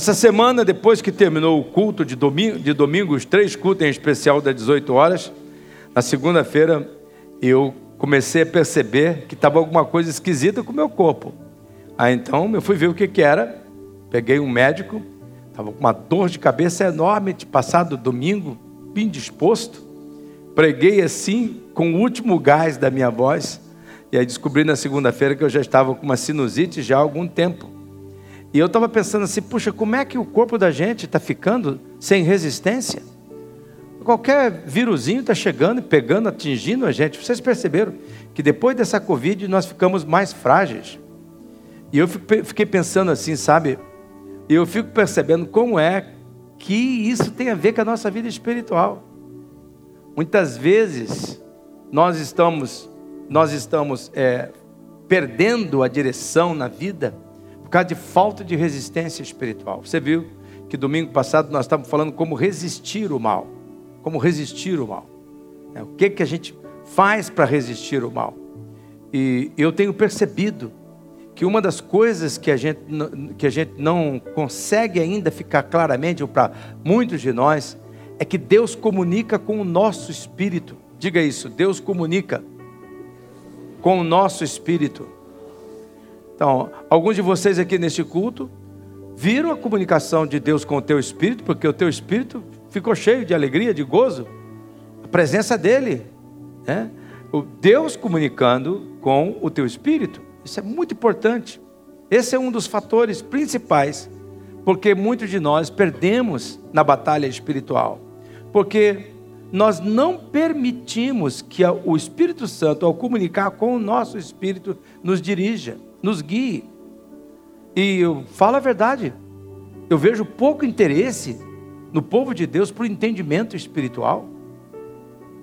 Essa semana, depois que terminou o culto de domingo, de domingo os três cultos em especial das 18 horas, na segunda-feira eu comecei a perceber que estava alguma coisa esquisita com o meu corpo. Aí então eu fui ver o que, que era, peguei um médico, estava com uma dor de cabeça enorme, de passado domingo, bem disposto. Preguei assim, com o último gás da minha voz, e aí descobri na segunda-feira que eu já estava com uma sinusite já há algum tempo. E eu estava pensando assim, puxa, como é que o corpo da gente está ficando sem resistência? Qualquer vírusinho está chegando pegando, atingindo a gente. Vocês perceberam que depois dessa Covid nós ficamos mais frágeis. E eu fiquei pensando assim, sabe? E eu fico percebendo como é que isso tem a ver com a nossa vida espiritual. Muitas vezes nós estamos, nós estamos é, perdendo a direção na vida por causa de falta de resistência espiritual. Você viu que domingo passado nós estávamos falando como resistir o mal, como resistir o mal. É, o que que a gente faz para resistir o mal? E eu tenho percebido que uma das coisas que a gente, que a gente não consegue ainda ficar claramente, ou para muitos de nós, é que Deus comunica com o nosso espírito. Diga isso, Deus comunica com o nosso espírito. Então, alguns de vocês aqui neste culto viram a comunicação de Deus com o teu espírito, porque o teu espírito ficou cheio de alegria, de gozo, a presença dele, né? O Deus comunicando com o teu espírito. Isso é muito importante. Esse é um dos fatores principais, porque muitos de nós perdemos na batalha espiritual. Porque nós não permitimos que o Espírito Santo, ao comunicar com o nosso espírito, nos dirija, nos guie. E eu falo a verdade, eu vejo pouco interesse no povo de Deus por entendimento espiritual.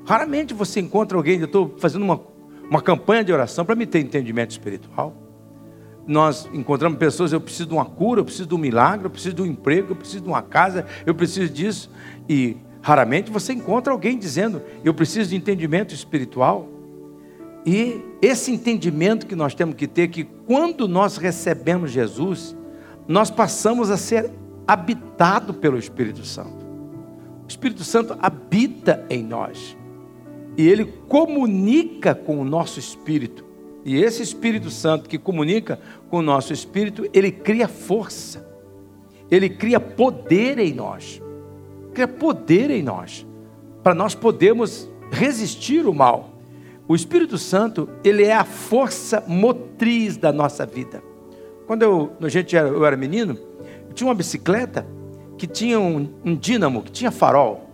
Raramente você encontra alguém, eu estou fazendo uma uma campanha de oração para me ter entendimento espiritual. Nós encontramos pessoas, eu preciso de uma cura, eu preciso de um milagre, eu preciso de um emprego, eu preciso de uma casa, eu preciso disso. E raramente você encontra alguém dizendo, eu preciso de entendimento espiritual. E esse entendimento que nós temos que ter, que quando nós recebemos Jesus, nós passamos a ser habitado pelo Espírito Santo. O Espírito Santo habita em nós e ele comunica com o nosso espírito. E esse Espírito Santo que comunica com o nosso espírito, ele cria força, ele cria poder em nós, cria poder em nós, para nós podermos resistir o mal. O Espírito Santo, ele é a força motriz da nossa vida. Quando eu, a gente era, eu era menino, eu tinha uma bicicleta que tinha um, um dínamo, que tinha farol.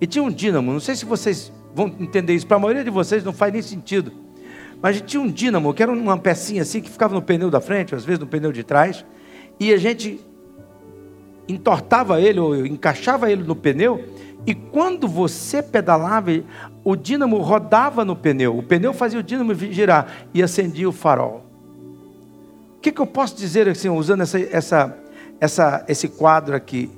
E tinha um dínamo, não sei se vocês vão entender isso. Para a maioria de vocês não faz nem sentido. Mas a gente tinha um dínamo, que era uma pecinha assim, que ficava no pneu da frente, às vezes no pneu de trás, e a gente entortava ele, ou encaixava ele no pneu, e quando você pedalava, o dínamo rodava no pneu, o pneu fazia o dínamo girar e acendia o farol. O que, que eu posso dizer assim, usando essa, essa, essa, esse quadro aqui?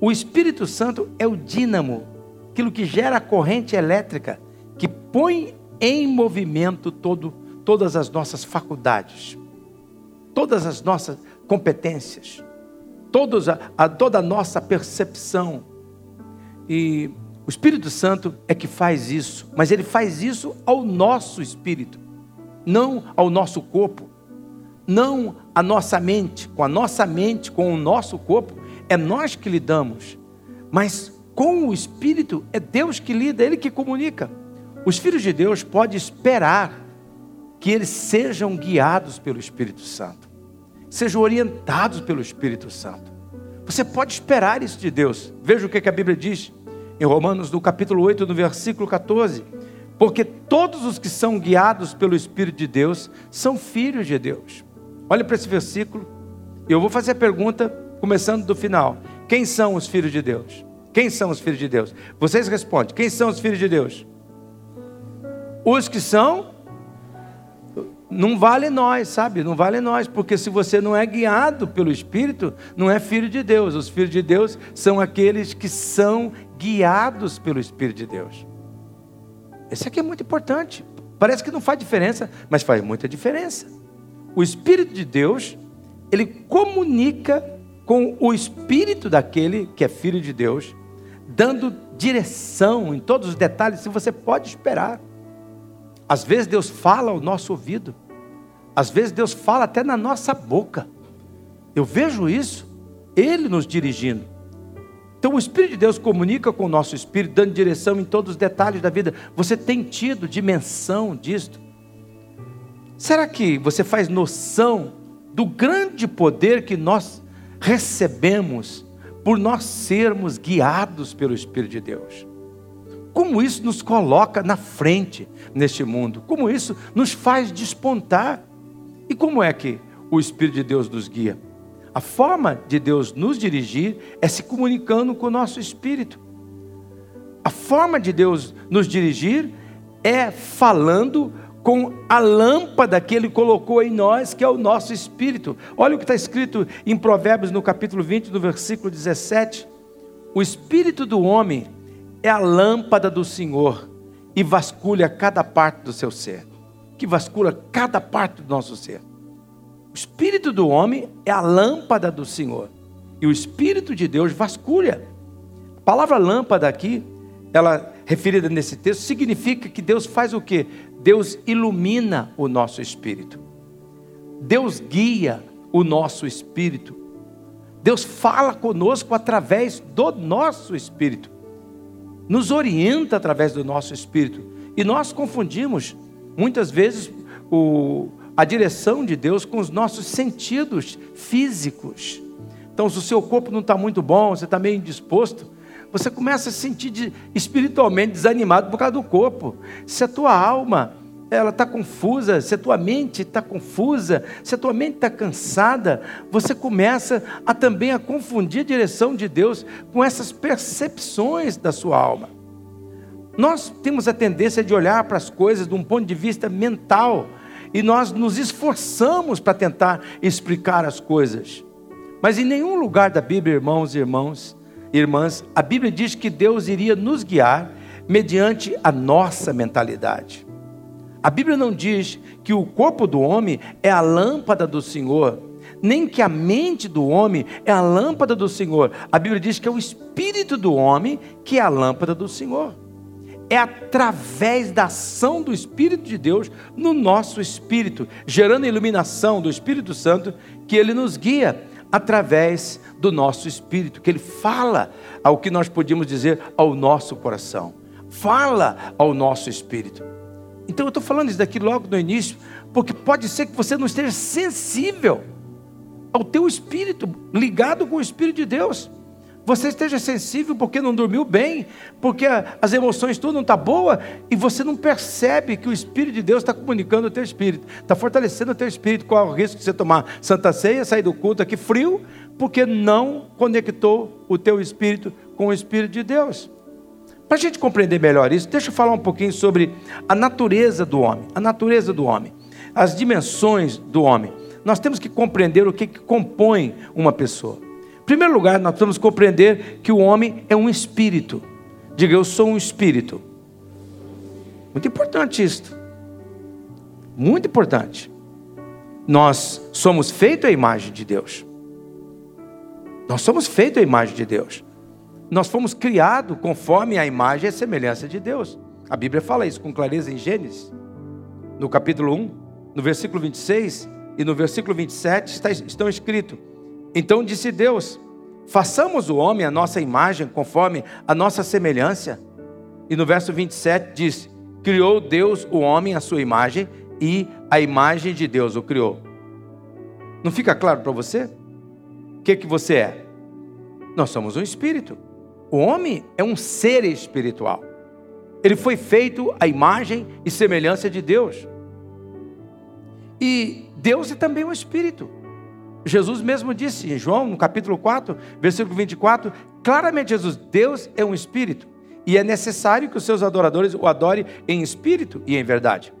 O Espírito Santo é o dínamo aquilo que gera a corrente elétrica, que põe em movimento todo, todas as nossas faculdades, todas as nossas competências, todos a, a, toda a nossa percepção. E o Espírito Santo é que faz isso, mas ele faz isso ao nosso espírito, não ao nosso corpo, não à nossa mente. Com a nossa mente, com o nosso corpo, é nós que lidamos, mas com o Espírito, é Deus que lida, Ele que comunica. Os filhos de Deus podem esperar que eles sejam guiados pelo Espírito Santo, sejam orientados pelo Espírito Santo. Você pode esperar isso de Deus. Veja o que a Bíblia diz em Romanos, no capítulo 8, no versículo 14. Porque todos os que são guiados pelo Espírito de Deus são filhos de Deus. Olha para esse versículo. Eu vou fazer a pergunta, começando do final: Quem são os filhos de Deus? Quem são os filhos de Deus? Vocês respondem: quem são os filhos de Deus? Os que são. Não vale nós, sabe? Não vale nós, porque se você não é guiado pelo Espírito, não é filho de Deus. Os filhos de Deus são aqueles que são guiados pelo Espírito de Deus. Esse aqui é muito importante. Parece que não faz diferença, mas faz muita diferença. O Espírito de Deus, ele comunica com o espírito daquele que é filho de Deus, dando direção em todos os detalhes, se você pode esperar. Às vezes Deus fala ao nosso ouvido, às vezes Deus fala até na nossa boca. Eu vejo isso, Ele nos dirigindo. Então o Espírito de Deus comunica com o nosso espírito, dando direção em todos os detalhes da vida. Você tem tido dimensão disto? Será que você faz noção do grande poder que nós recebemos por nós sermos guiados pelo Espírito de Deus. Como isso nos coloca na frente neste mundo, como isso nos faz despontar. E como é que o Espírito de Deus nos guia? A forma de Deus nos dirigir é se comunicando com o nosso espírito. A forma de Deus nos dirigir é falando com a lâmpada que ele colocou em nós, que é o nosso espírito. Olha o que está escrito em Provérbios, no capítulo 20, no versículo 17: O espírito do homem é a lâmpada do Senhor e vasculha cada parte do seu ser, que vasculha cada parte do nosso ser. O espírito do homem é a lâmpada do Senhor e o espírito de Deus vasculha. A palavra lâmpada aqui, ela referida nesse texto, significa que Deus faz o que? Deus ilumina o nosso espírito. Deus guia o nosso espírito. Deus fala conosco através do nosso espírito. Nos orienta através do nosso espírito. E nós confundimos muitas vezes o, a direção de Deus com os nossos sentidos físicos. Então, se o seu corpo não está muito bom, você está meio indisposto, você começa a se sentir de, espiritualmente desanimado por causa do corpo. Se a tua alma ela está confusa, se a tua mente está confusa, se a tua mente está cansada, você começa a também a confundir a direção de Deus com essas percepções da sua alma. Nós temos a tendência de olhar para as coisas de um ponto de vista mental e nós nos esforçamos para tentar explicar as coisas. Mas em nenhum lugar da Bíblia, irmãos e irmãos, irmãs, a Bíblia diz que Deus iria nos guiar mediante a nossa mentalidade. A Bíblia não diz que o corpo do homem é a lâmpada do Senhor, nem que a mente do homem é a lâmpada do Senhor. A Bíblia diz que é o espírito do homem que é a lâmpada do Senhor. É através da ação do Espírito de Deus no nosso espírito, gerando a iluminação do Espírito Santo, que ele nos guia através do nosso espírito, que ele fala ao que nós podíamos dizer ao nosso coração, fala ao nosso espírito. Então eu estou falando isso daqui logo no início, porque pode ser que você não esteja sensível ao teu espírito, ligado com o Espírito de Deus. Você esteja sensível porque não dormiu bem, porque as emoções tudo não está boa, e você não percebe que o Espírito de Deus está comunicando o teu espírito, está fortalecendo o teu espírito. Qual é o risco de você tomar Santa Ceia, sair do culto aqui frio, porque não conectou o teu espírito com o Espírito de Deus. Para a gente compreender melhor isso, deixa eu falar um pouquinho sobre a natureza do homem, a natureza do homem, as dimensões do homem. Nós temos que compreender o que, que compõe uma pessoa. Primeiro lugar, nós temos que compreender que o homem é um espírito. Diga, eu sou um espírito. Muito importante isto. Muito importante. Nós somos feitos à imagem de Deus. Nós somos feitos à imagem de Deus. Nós fomos criados conforme a imagem e a semelhança de Deus. A Bíblia fala isso com clareza em Gênesis, no capítulo 1, no versículo 26 e no versículo 27 está, estão escritos: Então disse Deus: Façamos o homem a nossa imagem, conforme a nossa semelhança. E no verso 27 diz: Criou Deus o homem à sua imagem e a imagem de Deus o criou. Não fica claro para você? O que, que você é? Nós somos um espírito. O homem é um ser espiritual. Ele foi feito à imagem e semelhança de Deus. E Deus é também um espírito. Jesus mesmo disse em João, no capítulo 4, versículo 24, claramente Jesus, Deus é um espírito, e é necessário que os seus adoradores o adorem em espírito e em verdade.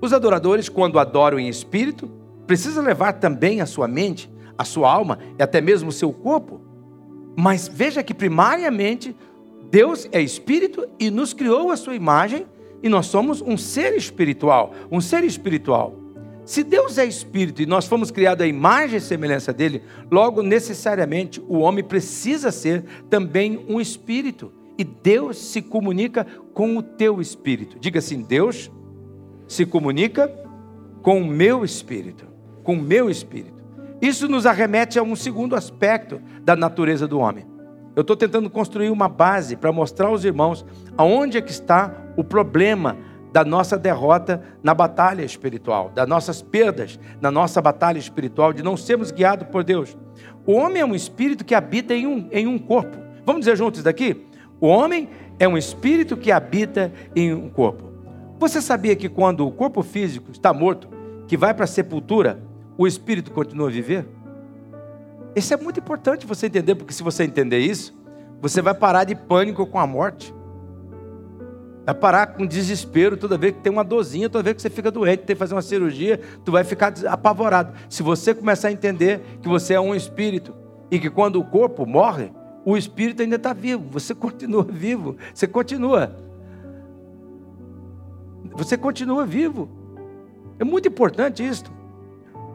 Os adoradores, quando adoram em espírito, precisam levar também a sua mente, a sua alma e até mesmo o seu corpo. Mas veja que primariamente Deus é espírito e nos criou a sua imagem e nós somos um ser espiritual, um ser espiritual. Se Deus é espírito e nós fomos criados à imagem e semelhança dele, logo necessariamente o homem precisa ser também um espírito. E Deus se comunica com o teu espírito. Diga assim: Deus se comunica com o meu espírito, com o meu espírito. Isso nos arremete a um segundo aspecto da natureza do homem. Eu estou tentando construir uma base para mostrar aos irmãos aonde é que está o problema da nossa derrota na batalha espiritual, das nossas perdas na nossa batalha espiritual, de não sermos guiados por Deus. O homem é um espírito que habita em um, em um corpo. Vamos dizer juntos daqui? O homem é um espírito que habita em um corpo. Você sabia que quando o corpo físico está morto, que vai para a sepultura, o espírito continua a viver? Isso é muito importante você entender, porque se você entender isso, você vai parar de pânico com a morte. Vai parar com desespero toda vez que tem uma dorzinha, toda vez que você fica doente, tem que fazer uma cirurgia, tu vai ficar apavorado. Se você começar a entender que você é um espírito e que quando o corpo morre, o espírito ainda está vivo, você continua vivo, você continua. Você continua vivo. É muito importante isso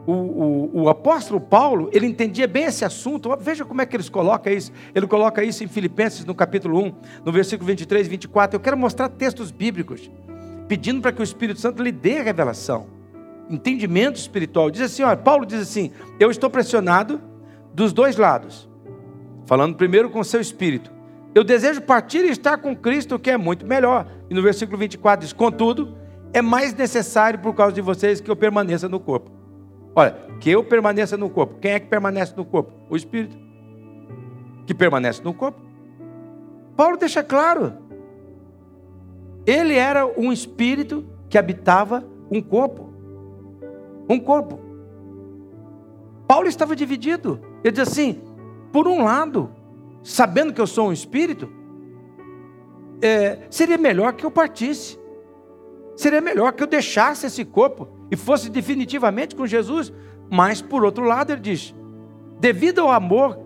o, o, o, apóstolo Paulo, ele entendia bem esse assunto. Veja como é que ele coloca isso. Ele coloca isso em Filipenses, no capítulo 1, no versículo 23 e 24. Eu quero mostrar textos bíblicos, pedindo para que o Espírito Santo lhe dê revelação, entendimento espiritual. Diz assim: olha, Paulo diz assim: Eu estou pressionado dos dois lados. Falando primeiro com o seu espírito. Eu desejo partir e estar com Cristo, que é muito melhor. E no versículo 24 diz: Contudo, é mais necessário por causa de vocês que eu permaneça no corpo. Olha, que eu permaneça no corpo. Quem é que permanece no corpo? O Espírito. Que permanece no corpo. Paulo deixa claro. Ele era um espírito que habitava um corpo. Um corpo. Paulo estava dividido. Ele diz assim: por um lado, sabendo que eu sou um espírito, é, seria melhor que eu partisse. Seria melhor que eu deixasse esse corpo e fosse definitivamente com Jesus. Mas, por outro lado, ele diz: devido ao amor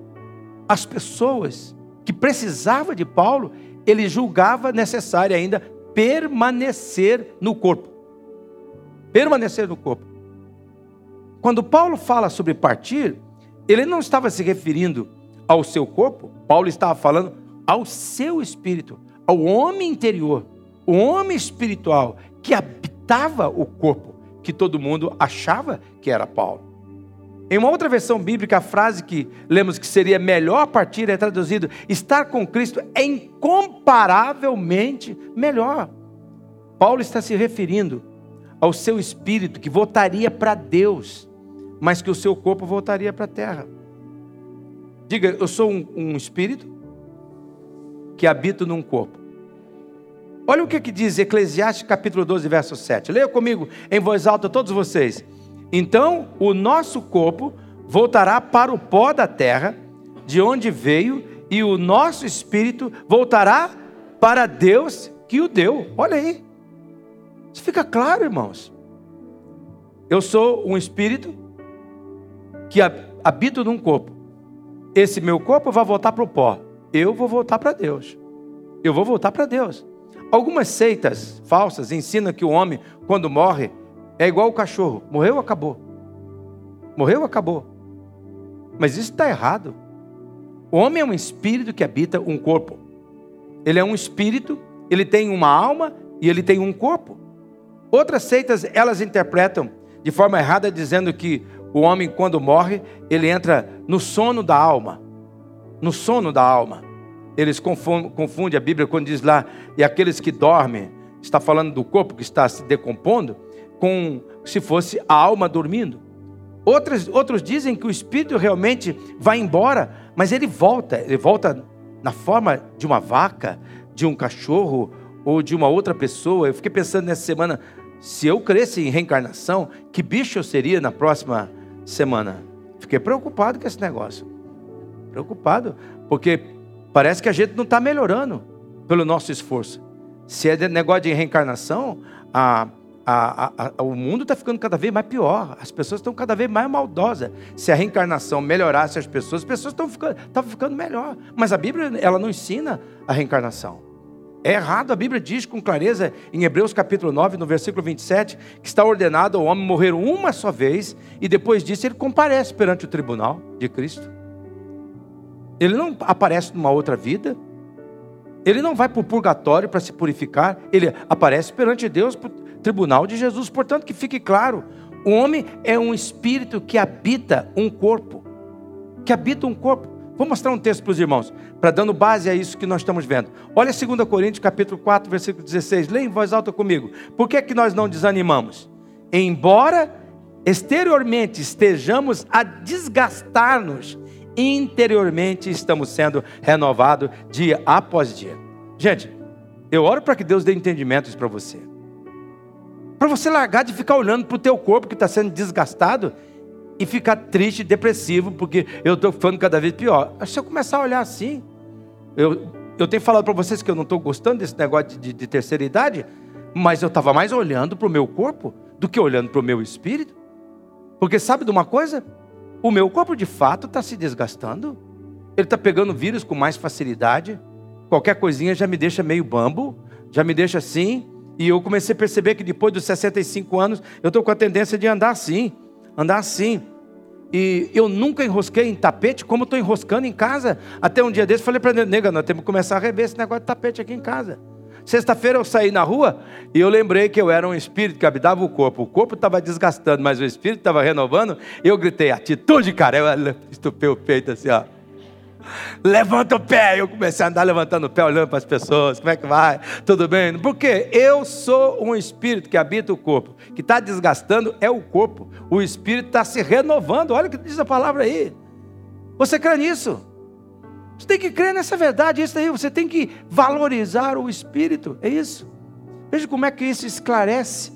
às pessoas que precisava de Paulo, ele julgava necessário ainda permanecer no corpo. Permanecer no corpo. Quando Paulo fala sobre partir, ele não estava se referindo ao seu corpo, Paulo estava falando ao seu espírito, ao homem interior, o homem espiritual que habitava o corpo que todo mundo achava que era Paulo. Em uma outra versão bíblica, a frase que lemos que seria melhor partir é traduzido: estar com Cristo é incomparavelmente melhor. Paulo está se referindo ao seu espírito que voltaria para Deus, mas que o seu corpo voltaria para a terra. Diga, eu sou um, um espírito que habito num corpo. Olha o que, que diz Eclesiastes capítulo 12, verso 7. Leia comigo em voz alta todos vocês. Então o nosso corpo voltará para o pó da terra, de onde veio, e o nosso espírito voltará para Deus que o deu. Olha aí. Isso fica claro, irmãos. Eu sou um espírito que habito num corpo. Esse meu corpo vai voltar para o pó. Eu vou voltar para Deus. Eu vou voltar para Deus. Algumas seitas falsas ensinam que o homem, quando morre, é igual o cachorro: morreu, acabou. Morreu, acabou. Mas isso está errado. O homem é um espírito que habita um corpo. Ele é um espírito, ele tem uma alma e ele tem um corpo. Outras seitas, elas interpretam de forma errada, dizendo que o homem, quando morre, ele entra no sono da alma. No sono da alma. Eles confundem a Bíblia quando diz lá, e aqueles que dormem, está falando do corpo que está se decompondo, com se fosse a alma dormindo. Outros, outros dizem que o espírito realmente vai embora, mas ele volta, ele volta na forma de uma vaca, de um cachorro ou de uma outra pessoa. Eu fiquei pensando nessa semana, se eu cresce em reencarnação, que bicho eu seria na próxima semana? Fiquei preocupado com esse negócio. Preocupado, porque Parece que a gente não está melhorando pelo nosso esforço. Se é negócio de reencarnação, a, a, a, o mundo está ficando cada vez mais pior. As pessoas estão cada vez mais maldosas. Se a reencarnação melhorasse as pessoas, as pessoas estão ficando, ficando melhor. Mas a Bíblia ela não ensina a reencarnação. É errado, a Bíblia diz com clareza em Hebreus capítulo 9, no versículo 27, que está ordenado ao homem morrer uma só vez e depois disso ele comparece perante o tribunal de Cristo. Ele não aparece numa outra vida, ele não vai para o purgatório para se purificar, ele aparece perante Deus, para o tribunal de Jesus. Portanto, que fique claro: o homem é um espírito que habita um corpo, que habita um corpo. Vou mostrar um texto para os irmãos, para dando base a isso que nós estamos vendo. Olha 2 Coríntios capítulo 4, versículo 16. Leia em voz alta comigo. Por que, é que nós não desanimamos? Embora exteriormente estejamos a desgastar-nos, interiormente estamos sendo renovados dia após dia. Gente, eu oro para que Deus dê entendimentos para você. Para você largar de ficar olhando para o teu corpo que está sendo desgastado e ficar triste, depressivo, porque eu estou ficando cada vez pior. Se eu começar a olhar assim, eu, eu tenho falado para vocês que eu não estou gostando desse negócio de, de terceira idade, mas eu estava mais olhando para o meu corpo do que olhando para o meu espírito. Porque sabe de uma coisa? O meu corpo de fato está se desgastando. Ele está pegando vírus com mais facilidade. Qualquer coisinha já me deixa meio bambo, já me deixa assim. E eu comecei a perceber que depois dos 65 anos, eu estou com a tendência de andar assim andar assim. E eu nunca enrosquei em tapete como estou enroscando em casa. Até um dia desse falei para ele, nega, nós temos que começar a rever esse negócio de tapete aqui em casa. Sexta-feira eu saí na rua e eu lembrei que eu era um espírito que habitava o corpo. O corpo estava desgastando, mas o espírito estava renovando. Eu gritei, atitude, cara. Eu estupei o peito assim, ó. Levanta o pé. Eu comecei a andar levantando o pé, olhando para as pessoas. Como é que vai? Tudo bem? Porque eu sou um espírito que habita o corpo. Que está desgastando é o corpo. O espírito está se renovando. Olha o que diz a palavra aí. Você crê nisso? Você tem que crer nessa verdade. Isso aí. Você tem que valorizar o espírito. É isso. Veja como é que isso esclarece.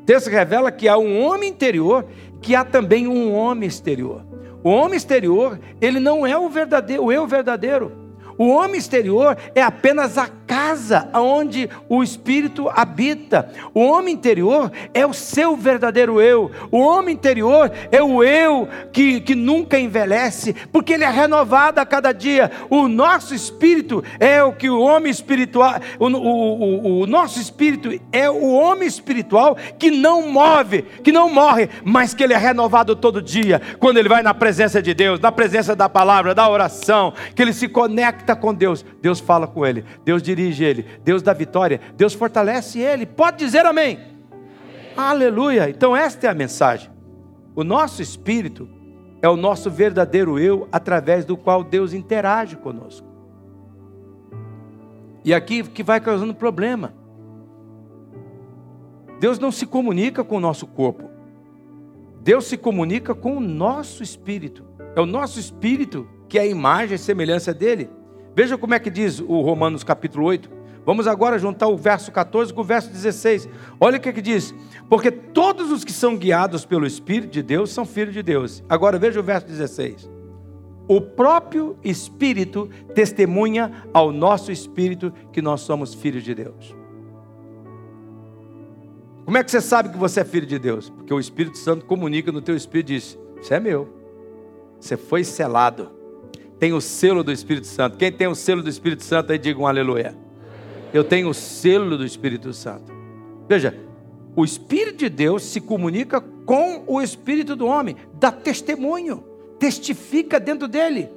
O texto revela que há um homem interior, que há também um homem exterior. O homem exterior, ele não é o verdadeiro, o eu verdadeiro. O homem exterior é apenas a casa onde o Espírito habita. O homem interior é o seu verdadeiro eu. O homem interior é o eu que, que nunca envelhece, porque ele é renovado a cada dia. O nosso espírito é o que o homem espiritual, o, o, o, o nosso espírito é o homem espiritual que não move, que não morre, mas que ele é renovado todo dia, quando ele vai na presença de Deus, na presença da palavra, da oração, que ele se conecta com Deus, Deus fala com ele, Deus dirige ele, Deus dá vitória, Deus fortalece ele. Pode dizer amém? amém. Aleluia. Então, esta é a mensagem. O nosso espírito é o nosso verdadeiro eu, através do qual Deus interage conosco. E aqui que vai causando problema. Deus não se comunica com o nosso corpo. Deus se comunica com o nosso espírito. É o nosso espírito que é a imagem e semelhança dele. Veja como é que diz o Romanos capítulo 8. Vamos agora juntar o verso 14 com o verso 16. Olha o que, é que diz: Porque todos os que são guiados pelo Espírito de Deus são filhos de Deus. Agora veja o verso 16. O próprio Espírito testemunha ao nosso espírito que nós somos filhos de Deus. Como é que você sabe que você é filho de Deus? Porque o Espírito Santo comunica no teu espírito e diz: Você é meu. Você foi selado tem o selo do Espírito Santo. Quem tem o selo do Espírito Santo aí diga um aleluia. Eu tenho o selo do Espírito Santo. Veja, o Espírito de Deus se comunica com o Espírito do homem, dá testemunho, testifica dentro dele.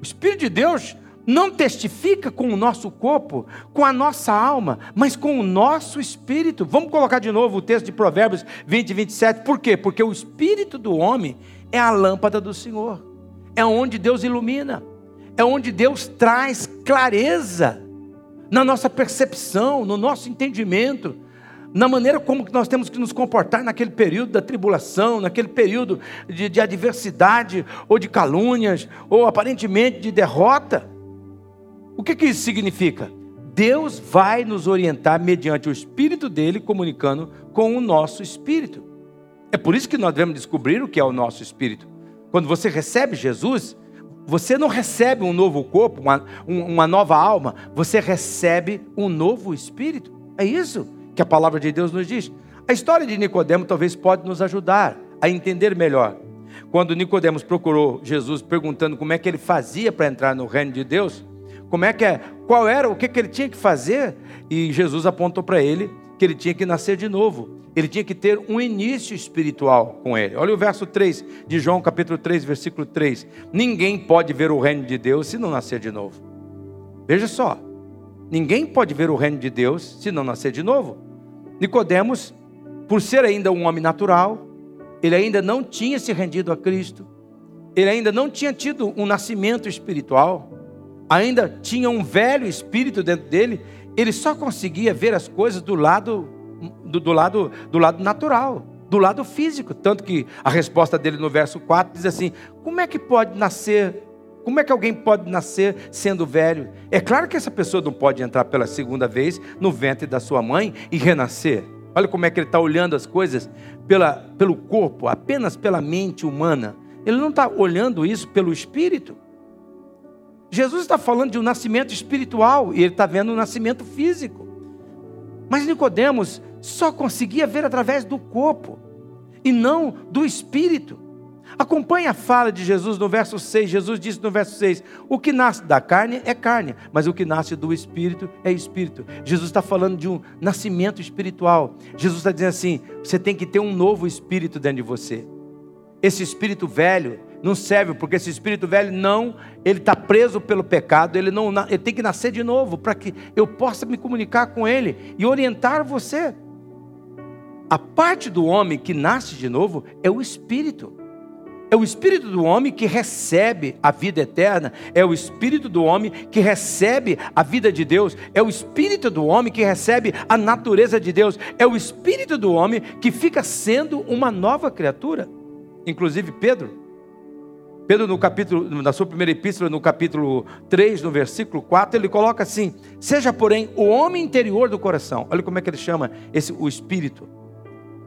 O Espírito de Deus não testifica com o nosso corpo, com a nossa alma, mas com o nosso espírito. Vamos colocar de novo o texto de Provérbios 20 e 27. Por quê? Porque o espírito do homem é a lâmpada do Senhor é onde Deus ilumina, é onde Deus traz clareza na nossa percepção, no nosso entendimento, na maneira como nós temos que nos comportar naquele período da tribulação, naquele período de, de adversidade, ou de calúnias, ou aparentemente de derrota. O que, que isso significa? Deus vai nos orientar mediante o Espírito dele comunicando com o nosso espírito. É por isso que nós devemos descobrir o que é o nosso espírito. Quando você recebe Jesus, você não recebe um novo corpo, uma, uma nova alma, você recebe um novo espírito. É isso que a palavra de Deus nos diz. A história de Nicodemo talvez pode nos ajudar a entender melhor. Quando Nicodemos procurou Jesus perguntando como é que ele fazia para entrar no reino de Deus, Como é que é? Qual era? O que, que ele tinha que fazer? E Jesus apontou para ele que ele tinha que nascer de novo. Ele tinha que ter um início espiritual com ele. Olha o verso 3 de João, capítulo 3, versículo 3. Ninguém pode ver o reino de Deus se não nascer de novo. Veja só. Ninguém pode ver o reino de Deus se não nascer de novo. Nicodemos, por ser ainda um homem natural, ele ainda não tinha se rendido a Cristo. Ele ainda não tinha tido um nascimento espiritual. Ainda tinha um velho espírito dentro dele. Ele só conseguia ver as coisas do lado do, do, lado, do lado natural, do lado físico. Tanto que a resposta dele no verso 4 diz assim: Como é que pode nascer? Como é que alguém pode nascer sendo velho? É claro que essa pessoa não pode entrar pela segunda vez no ventre da sua mãe e renascer. Olha como é que ele está olhando as coisas pela, pelo corpo, apenas pela mente humana. Ele não está olhando isso pelo espírito. Jesus está falando de um nascimento espiritual e ele está vendo um nascimento físico. Mas Nicodemos só conseguia ver através do corpo e não do espírito. Acompanhe a fala de Jesus no verso 6. Jesus disse no verso 6: O que nasce da carne é carne, mas o que nasce do espírito é espírito. Jesus está falando de um nascimento espiritual. Jesus está dizendo assim: você tem que ter um novo espírito dentro de você. Esse espírito velho não serve, porque esse espírito velho não, ele está preso pelo pecado, ele não, ele tem que nascer de novo para que eu possa me comunicar com ele e orientar você. A parte do homem que nasce de novo é o espírito. É o espírito do homem que recebe a vida eterna, é o espírito do homem que recebe a vida de Deus, é o espírito do homem que recebe a natureza de Deus, é o espírito do homem que fica sendo uma nova criatura. Inclusive Pedro, Pedro, no capítulo, na sua primeira epístola, no capítulo 3, no versículo 4, ele coloca assim: Seja, porém, o homem interior do coração. Olha como é que ele chama esse o espírito.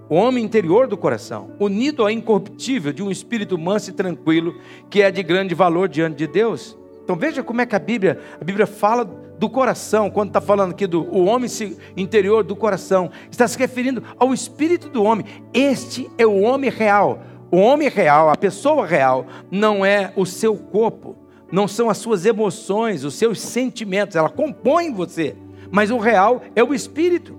O homem interior do coração, unido ao incorruptível de um espírito manso e tranquilo, que é de grande valor diante de Deus. Então veja como é que a Bíblia, a Bíblia fala do coração, quando está falando aqui do o homem interior do coração, está se referindo ao espírito do homem. Este é o homem real o homem real, a pessoa real, não é o seu corpo, não são as suas emoções, os seus sentimentos, ela compõe você, mas o real é o espírito.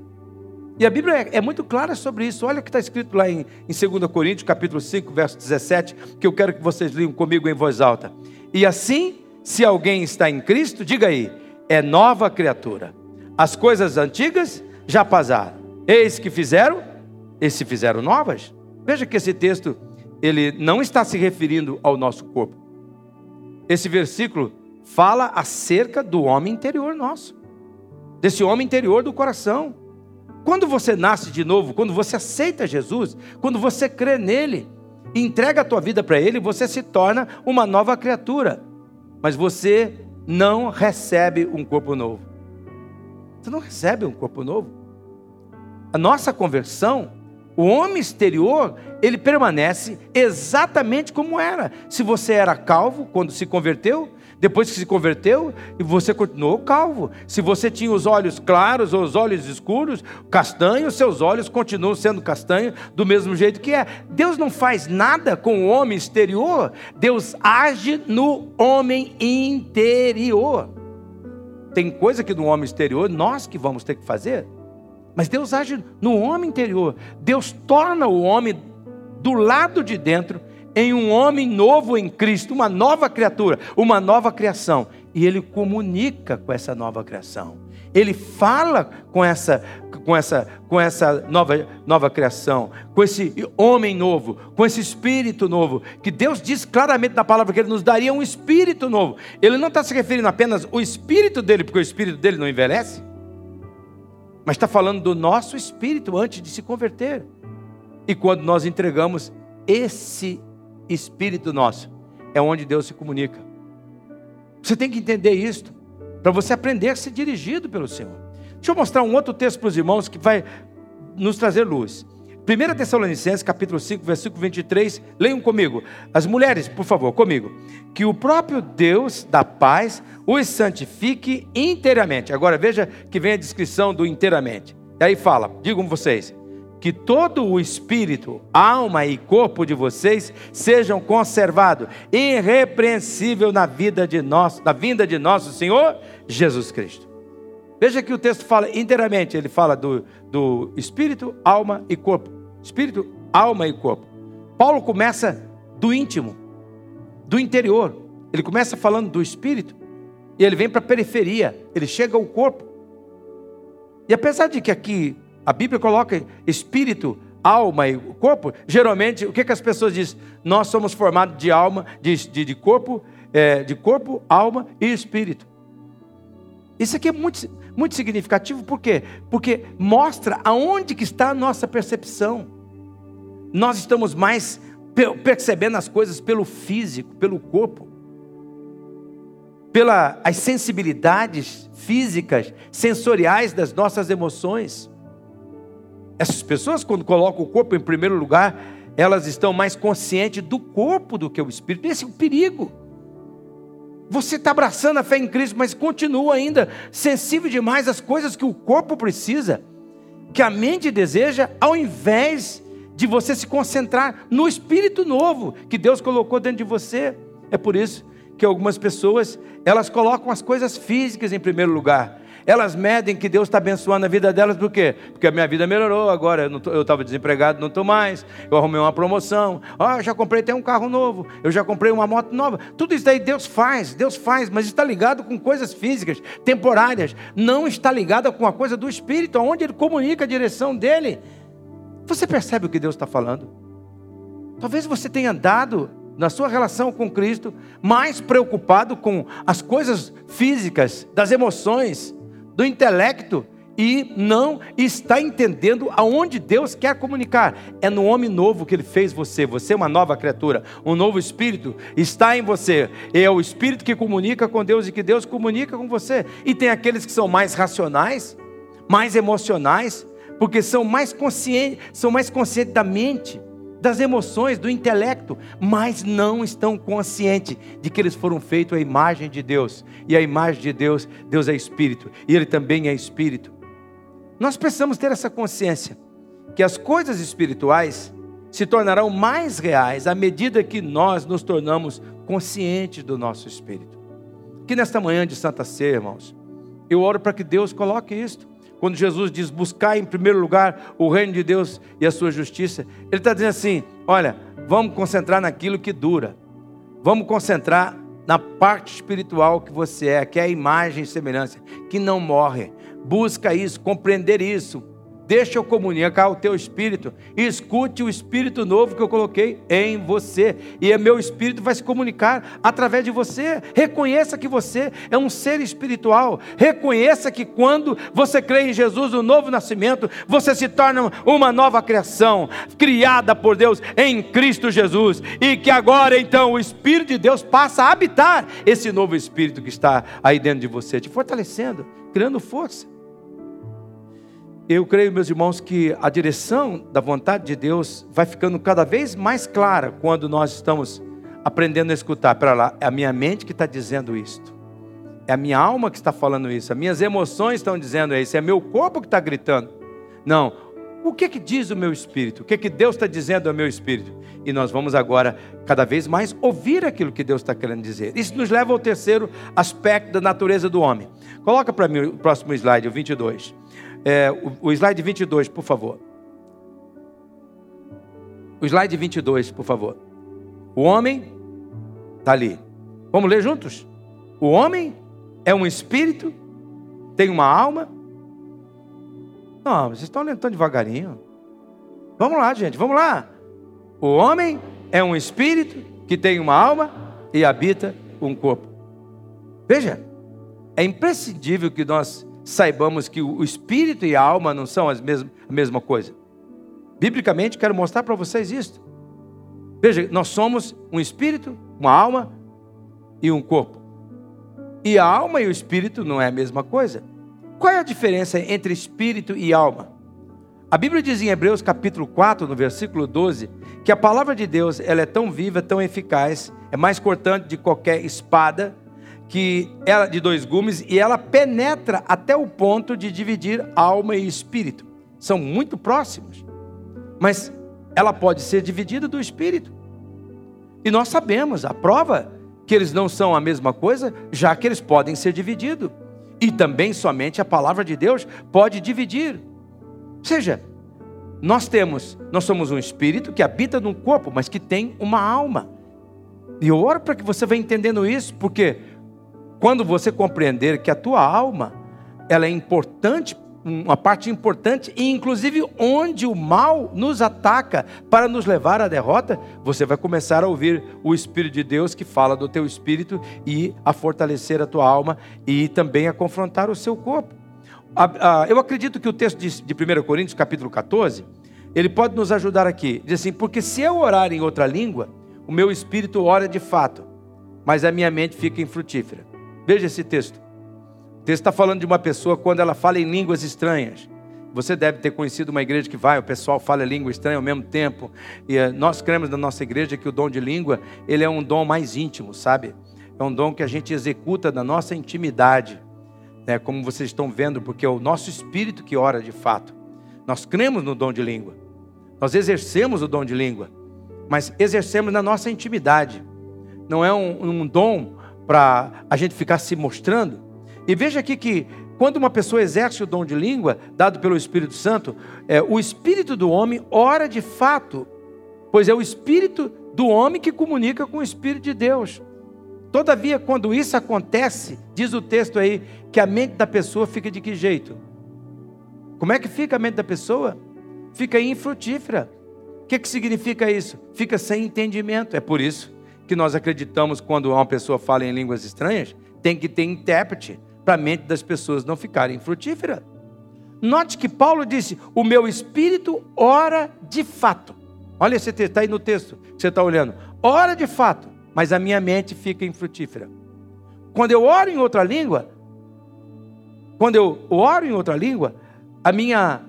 E a Bíblia é, é muito clara sobre isso. Olha o que está escrito lá em, em 2 Coríntios, capítulo 5, verso 17, que eu quero que vocês leiam comigo em voz alta. E assim, se alguém está em Cristo, diga aí, é nova criatura. As coisas antigas já passaram. Eis que fizeram, e se fizeram novas. Veja que esse texto ele não está se referindo ao nosso corpo. Esse versículo fala acerca do homem interior nosso, desse homem interior do coração. Quando você nasce de novo, quando você aceita Jesus, quando você crê nele, entrega a tua vida para ele, você se torna uma nova criatura. Mas você não recebe um corpo novo. Você não recebe um corpo novo. A nossa conversão o homem exterior, ele permanece exatamente como era. Se você era calvo quando se converteu, depois que se converteu, você continuou calvo. Se você tinha os olhos claros ou os olhos escuros, castanhos, seus olhos continuam sendo castanhos do mesmo jeito que é. Deus não faz nada com o homem exterior, Deus age no homem interior. Tem coisa que no homem exterior nós que vamos ter que fazer. Mas Deus age no homem interior. Deus torna o homem do lado de dentro em um homem novo em Cristo, uma nova criatura, uma nova criação. E ele comunica com essa nova criação. Ele fala com essa com essa com essa nova nova criação, com esse homem novo, com esse espírito novo, que Deus diz claramente na palavra que ele nos daria um espírito novo. Ele não está se referindo apenas ao espírito dele, porque o espírito dele não envelhece mas está falando do nosso espírito antes de se converter. E quando nós entregamos esse espírito nosso, é onde Deus se comunica. Você tem que entender isto, para você aprender a ser dirigido pelo Senhor. Deixa eu mostrar um outro texto para os irmãos que vai nos trazer luz. 1 Tessalonicenses, capítulo 5, versículo 23, leiam comigo. As mulheres, por favor, comigo. Que o próprio Deus da paz os santifique inteiramente. Agora veja que vem a descrição do inteiramente. E aí fala, digam vocês, que todo o espírito, alma e corpo de vocês sejam conservados irrepreensível na vida de nosso, na vinda de nosso Senhor Jesus Cristo. Veja que o texto fala inteiramente, ele fala do, do espírito, alma e corpo. Espírito, alma e corpo. Paulo começa do íntimo, do interior. Ele começa falando do espírito e ele vem para a periferia, ele chega ao corpo. E apesar de que aqui a Bíblia coloca espírito, alma e corpo. Geralmente, o que, que as pessoas dizem? Nós somos formados de alma, de, de, de corpo, é, de corpo, alma e espírito. Isso aqui é muito, muito significativo, por quê? Porque mostra aonde que está a nossa percepção. Nós estamos mais percebendo as coisas pelo físico, pelo corpo, pelas sensibilidades físicas, sensoriais das nossas emoções. Essas pessoas, quando colocam o corpo em primeiro lugar, elas estão mais conscientes do corpo do que o espírito. Esse é o perigo. Você está abraçando a fé em Cristo, mas continua ainda sensível demais às coisas que o corpo precisa, que a mente deseja, ao invés de você se concentrar no espírito novo que Deus colocou dentro de você. É por isso que algumas pessoas, elas colocam as coisas físicas em primeiro lugar elas medem que Deus está abençoando a vida delas, por quê? Porque a minha vida melhorou agora. Eu estava desempregado, não estou mais. Eu arrumei uma promoção. Ah, já comprei até um carro novo. Eu já comprei uma moto nova. Tudo isso aí Deus faz, Deus faz, mas está ligado com coisas físicas, temporárias. Não está ligado com a coisa do Espírito, onde Ele comunica a direção dele. Você percebe o que Deus está falando? Talvez você tenha andado na sua relação com Cristo mais preocupado com as coisas físicas, das emoções, do intelecto e não está entendendo aonde Deus quer comunicar. É no homem novo que ele fez você. Você é uma nova criatura, um novo espírito está em você. É o espírito que comunica com Deus e que Deus comunica com você. E tem aqueles que são mais racionais, mais emocionais, porque são mais conscientes, são mais conscientes da mente das emoções, do intelecto, mas não estão conscientes de que eles foram feitos à imagem de Deus. E a imagem de Deus, Deus é espírito, e ele também é espírito. Nós precisamos ter essa consciência que as coisas espirituais se tornarão mais reais à medida que nós nos tornamos conscientes do nosso espírito. Que nesta manhã de Santa Ceia, irmãos, eu oro para que Deus coloque isto quando Jesus diz buscar em primeiro lugar o reino de Deus e a sua justiça, ele está dizendo assim: olha, vamos concentrar naquilo que dura, vamos concentrar na parte espiritual que você é, que é a imagem e semelhança, que não morre. Busca isso, compreender isso, Deixa eu comunicar o teu espírito. Escute o espírito novo que eu coloquei em você. E o meu espírito vai se comunicar através de você. Reconheça que você é um ser espiritual. Reconheça que quando você crê em Jesus, o novo nascimento, você se torna uma nova criação, criada por Deus em Cristo Jesus. E que agora então o Espírito de Deus passa a habitar esse novo espírito que está aí dentro de você, te fortalecendo, criando força. Eu creio, meus irmãos, que a direção da vontade de Deus vai ficando cada vez mais clara quando nós estamos aprendendo a escutar. Para lá, é a minha mente que está dizendo isto, é a minha alma que está falando isso, as minhas emoções estão dizendo isso, é meu corpo que está gritando. Não, o que que diz o meu espírito? O que que Deus está dizendo ao meu espírito? E nós vamos agora cada vez mais ouvir aquilo que Deus está querendo dizer. Isso nos leva ao terceiro aspecto da natureza do homem. Coloca para mim o próximo slide, o 22. É, o, o slide 22, por favor. O slide 22, por favor. O homem está ali. Vamos ler juntos? O homem é um espírito, tem uma alma. Não, vocês estão lendo tão devagarinho. Vamos lá, gente, vamos lá. O homem é um espírito que tem uma alma e habita um corpo. Veja, é imprescindível que nós saibamos que o espírito e a alma não são as mesmas, a mesma coisa. Biblicamente, quero mostrar para vocês isso. Veja, nós somos um espírito, uma alma e um corpo. E a alma e o espírito não é a mesma coisa. Qual é a diferença entre espírito e alma? A Bíblia diz em Hebreus capítulo 4, no versículo 12, que a palavra de Deus ela é tão viva, tão eficaz, é mais cortante de qualquer espada, que ela de dois gumes e ela penetra até o ponto de dividir alma e espírito. São muito próximos. mas ela pode ser dividida do espírito. E nós sabemos, a prova que eles não são a mesma coisa, já que eles podem ser divididos. E também somente a palavra de Deus pode dividir. Ou seja, nós temos, nós somos um espírito que habita num corpo, mas que tem uma alma. E eu oro para que você vá entendendo isso, porque quando você compreender que a tua alma, ela é importante uma parte importante, e inclusive onde o mal nos ataca para nos levar à derrota, você vai começar a ouvir o Espírito de Deus que fala do teu espírito e a fortalecer a tua alma e também a confrontar o seu corpo. Eu acredito que o texto de 1 Coríntios, capítulo 14, ele pode nos ajudar aqui. Diz assim: Porque se eu orar em outra língua, o meu espírito ora de fato, mas a minha mente fica infrutífera. Veja esse texto. O texto está falando de uma pessoa quando ela fala em línguas estranhas. Você deve ter conhecido uma igreja que vai, o pessoal fala língua estranha ao mesmo tempo. E eh, nós cremos na nossa igreja que o dom de língua, ele é um dom mais íntimo, sabe? É um dom que a gente executa na nossa intimidade. Né? Como vocês estão vendo, porque é o nosso espírito que ora de fato. Nós cremos no dom de língua. Nós exercemos o dom de língua. Mas exercemos na nossa intimidade. Não é um, um dom para a gente ficar se mostrando, e veja aqui que quando uma pessoa exerce o dom de língua, dado pelo Espírito Santo, é, o espírito do homem ora de fato, pois é o espírito do homem que comunica com o Espírito de Deus. Todavia, quando isso acontece, diz o texto aí, que a mente da pessoa fica de que jeito? Como é que fica a mente da pessoa? Fica infrutífera. O que, que significa isso? Fica sem entendimento. É por isso que nós acreditamos quando uma pessoa fala em línguas estranhas, tem que ter intérprete para a mente das pessoas não ficarem frutíferas. Note que Paulo disse: O meu espírito ora de fato. Olha esse texto, está aí no texto que você está olhando. Ora de fato, mas a minha mente fica infrutífera. Quando eu oro em outra língua, quando eu oro em outra língua, a minha,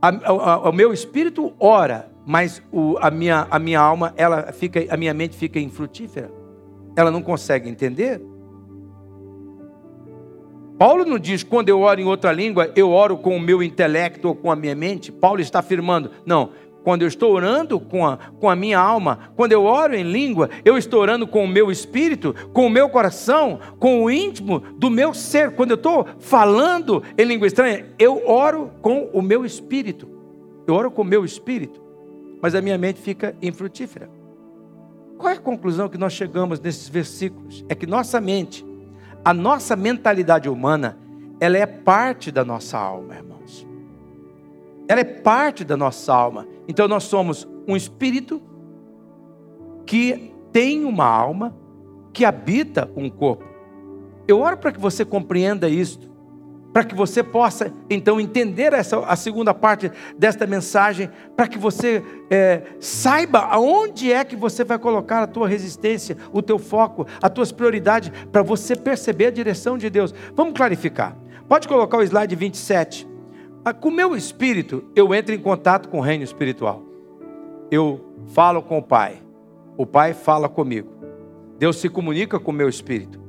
a, a, o meu espírito ora, mas o, a, minha, a minha alma, ela fica, a minha mente fica infrutífera. Ela não consegue entender. Paulo não diz, quando eu oro em outra língua, eu oro com o meu intelecto ou com a minha mente. Paulo está afirmando, não, quando eu estou orando com a, com a minha alma, quando eu oro em língua, eu estou orando com o meu espírito, com o meu coração, com o íntimo do meu ser. Quando eu estou falando em língua estranha, eu oro com o meu espírito. Eu oro com o meu espírito, mas a minha mente fica infrutífera. Qual é a conclusão que nós chegamos nesses versículos? É que nossa mente a nossa mentalidade humana, ela é parte da nossa alma, irmãos. Ela é parte da nossa alma. Então nós somos um espírito que tem uma alma que habita um corpo. Eu oro para que você compreenda isto para que você possa então entender essa a segunda parte desta mensagem, para que você é, saiba aonde é que você vai colocar a tua resistência, o teu foco, as tuas prioridades, para você perceber a direção de Deus. Vamos clarificar. Pode colocar o slide 27. Ah, com o meu espírito, eu entro em contato com o reino espiritual. Eu falo com o Pai. O Pai fala comigo. Deus se comunica com o meu espírito.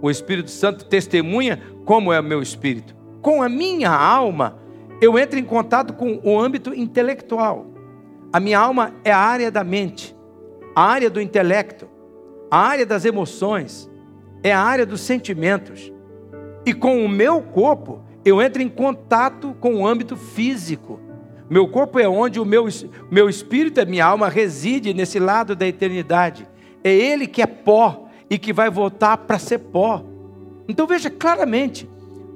O Espírito Santo testemunha como é o meu espírito. Com a minha alma, eu entro em contato com o âmbito intelectual. A minha alma é a área da mente, a área do intelecto, a área das emoções, é a área dos sentimentos. E com o meu corpo, eu entro em contato com o âmbito físico. Meu corpo é onde o meu, meu espírito, a minha alma reside nesse lado da eternidade. É ele que é pó, e que vai voltar para ser pó. Então veja claramente,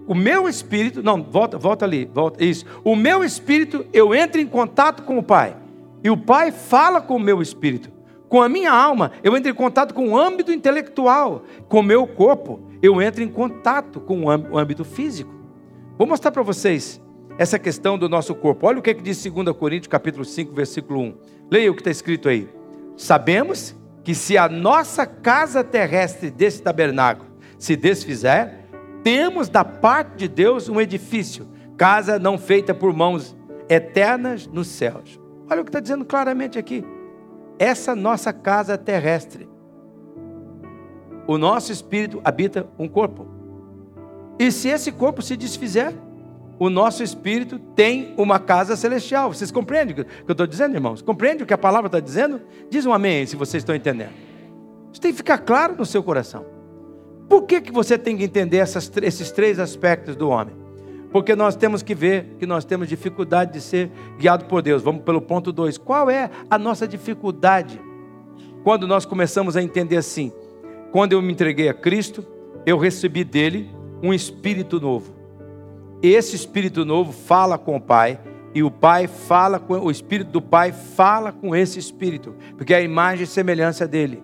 o meu espírito, não, volta, volta ali, volta, isso. O meu espírito, eu entro em contato com o Pai. E o Pai fala com o meu espírito. Com a minha alma, eu entro em contato com o âmbito intelectual. Com o meu corpo, eu entro em contato com o âmbito físico. Vou mostrar para vocês essa questão do nosso corpo. Olha o que, é que diz 2 Coríntios capítulo 5, versículo 1. Leia o que está escrito aí. Sabemos que se a nossa casa terrestre desse tabernáculo se desfizer, temos da parte de Deus um edifício, casa não feita por mãos eternas nos céus. Olha o que está dizendo claramente aqui. Essa nossa casa terrestre, o nosso espírito habita um corpo. E se esse corpo se desfizer, o nosso espírito tem uma casa celestial. Vocês compreendem o que eu estou dizendo, irmãos? Compreende o que a palavra está dizendo? Diz um amém se vocês estão entendendo. Isso tem que ficar claro no seu coração. Por que, que você tem que entender essas, esses três aspectos do homem? Porque nós temos que ver que nós temos dificuldade de ser guiado por Deus. Vamos pelo ponto 2. Qual é a nossa dificuldade? Quando nós começamos a entender assim, quando eu me entreguei a Cristo, eu recebi dele um espírito novo. Esse espírito novo fala com o Pai, e o Pai fala com o espírito do Pai fala com esse espírito, porque é a imagem e semelhança dele.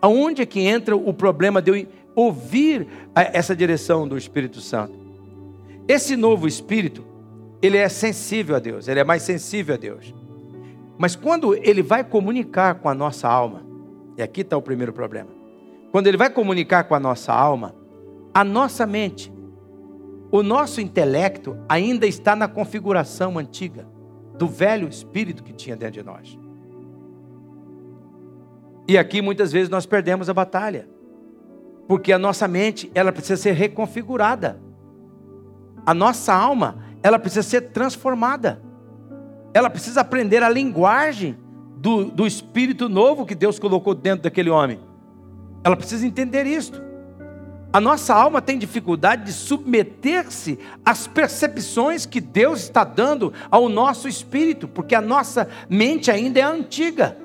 Aonde é que entra o problema de eu ouvir essa direção do Espírito Santo? Esse novo espírito, ele é sensível a Deus, ele é mais sensível a Deus. Mas quando ele vai comunicar com a nossa alma, e aqui está o primeiro problema. Quando ele vai comunicar com a nossa alma, a nossa mente, o nosso intelecto ainda está na configuração antiga do velho espírito que tinha dentro de nós. E aqui muitas vezes nós perdemos a batalha. Porque a nossa mente, ela precisa ser reconfigurada. A nossa alma, ela precisa ser transformada. Ela precisa aprender a linguagem do, do espírito novo que Deus colocou dentro daquele homem. Ela precisa entender isto. A nossa alma tem dificuldade de submeter-se às percepções que Deus está dando ao nosso espírito, porque a nossa mente ainda é antiga.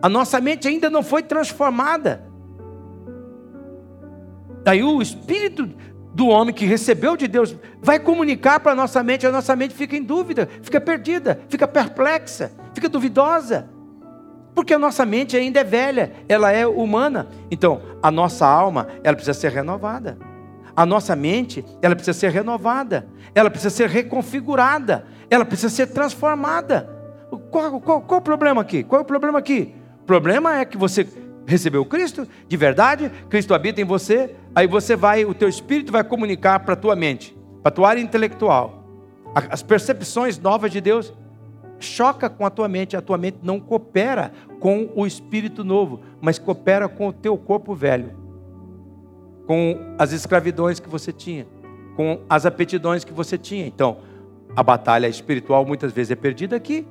A nossa mente ainda não foi transformada. Daí o espírito do homem que recebeu de Deus vai comunicar para a nossa mente, a nossa mente fica em dúvida, fica perdida, fica perplexa, fica duvidosa. Porque a nossa mente ainda é velha, ela é humana. Então, a nossa alma, ela precisa ser renovada. A nossa mente, ela precisa ser renovada. Ela precisa ser reconfigurada. Ela precisa ser transformada. Qual, qual, qual o problema aqui? Qual é o problema aqui? O problema é que você recebeu Cristo de verdade, Cristo habita em você, aí você vai, o teu espírito vai comunicar para a tua mente, para a tua área intelectual. As percepções novas de Deus choca com a tua mente, a tua mente não coopera com o espírito novo, mas coopera com o teu corpo velho, com as escravidões que você tinha, com as aptidões que você tinha. Então, a batalha espiritual muitas vezes é perdida aqui,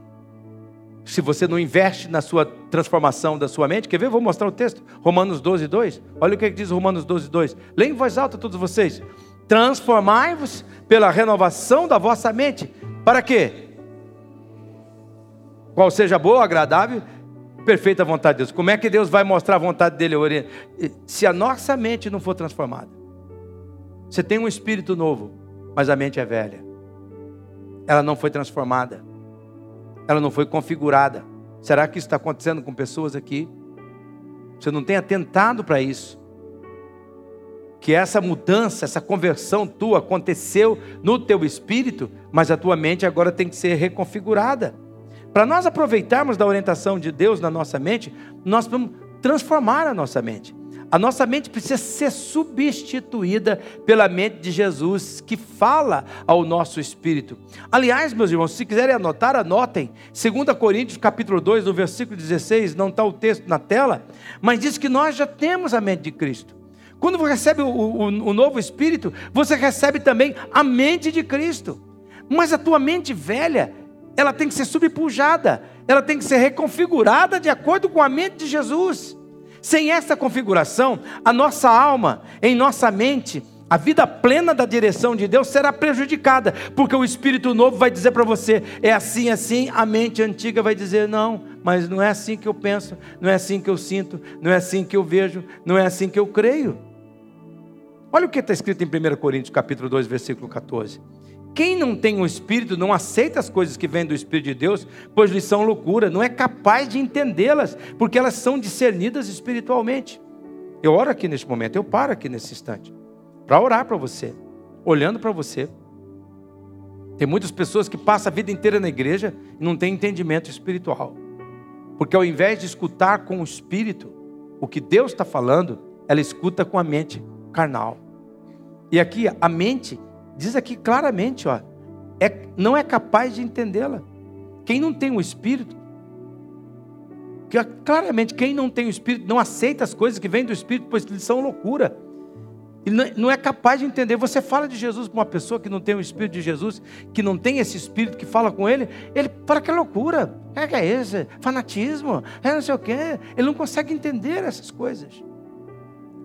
se você não investe na sua transformação da sua mente, quer ver? Vou mostrar o texto, Romanos 12, 2. Olha o que diz Romanos 12, 2. Leia em voz alta todos vocês. Transformai-vos pela renovação da vossa mente. Para quê? Qual seja boa, agradável, perfeita vontade de Deus. Como é que Deus vai mostrar a vontade dele? Se a nossa mente não for transformada. Você tem um espírito novo, mas a mente é velha. Ela não foi transformada ela não foi configurada. Será que isso está acontecendo com pessoas aqui? Você não tem atentado para isso? Que essa mudança, essa conversão tua aconteceu no teu espírito, mas a tua mente agora tem que ser reconfigurada. Para nós aproveitarmos da orientação de Deus na nossa mente, nós vamos transformar a nossa mente. A nossa mente precisa ser substituída pela mente de Jesus, que fala ao nosso espírito. Aliás, meus irmãos, se quiserem anotar, anotem. 2 Coríntios capítulo 2, no versículo 16, não está o texto na tela, mas diz que nós já temos a mente de Cristo. Quando você recebe o, o, o novo espírito, você recebe também a mente de Cristo. Mas a tua mente velha, ela tem que ser subpujada, ela tem que ser reconfigurada de acordo com a mente de Jesus. Sem essa configuração, a nossa alma, em nossa mente, a vida plena da direção de Deus será prejudicada, porque o Espírito Novo vai dizer para você: é assim, assim, a mente antiga vai dizer: não, mas não é assim que eu penso, não é assim que eu sinto, não é assim que eu vejo, não é assim que eu creio. Olha o que está escrito em 1 Coríntios capítulo 2, versículo 14. Quem não tem o Espírito não aceita as coisas que vêm do Espírito de Deus, pois lhes são loucura, não é capaz de entendê-las, porque elas são discernidas espiritualmente. Eu oro aqui neste momento, eu paro aqui nesse instante, para orar para você, olhando para você. Tem muitas pessoas que passam a vida inteira na igreja e não têm entendimento espiritual, porque ao invés de escutar com o Espírito o que Deus está falando, ela escuta com a mente carnal. E aqui a mente diz aqui claramente, ó, é, não é capaz de entendê-la. Quem não tem o Espírito, que claramente quem não tem o Espírito não aceita as coisas que vêm do Espírito, pois eles são loucura. Ele não é capaz de entender. Você fala de Jesus para uma pessoa que não tem o Espírito de Jesus, que não tem esse Espírito que fala com ele, ele fala que é loucura. É que é esse? Fanatismo? É não sei o quê. Ele não consegue entender essas coisas.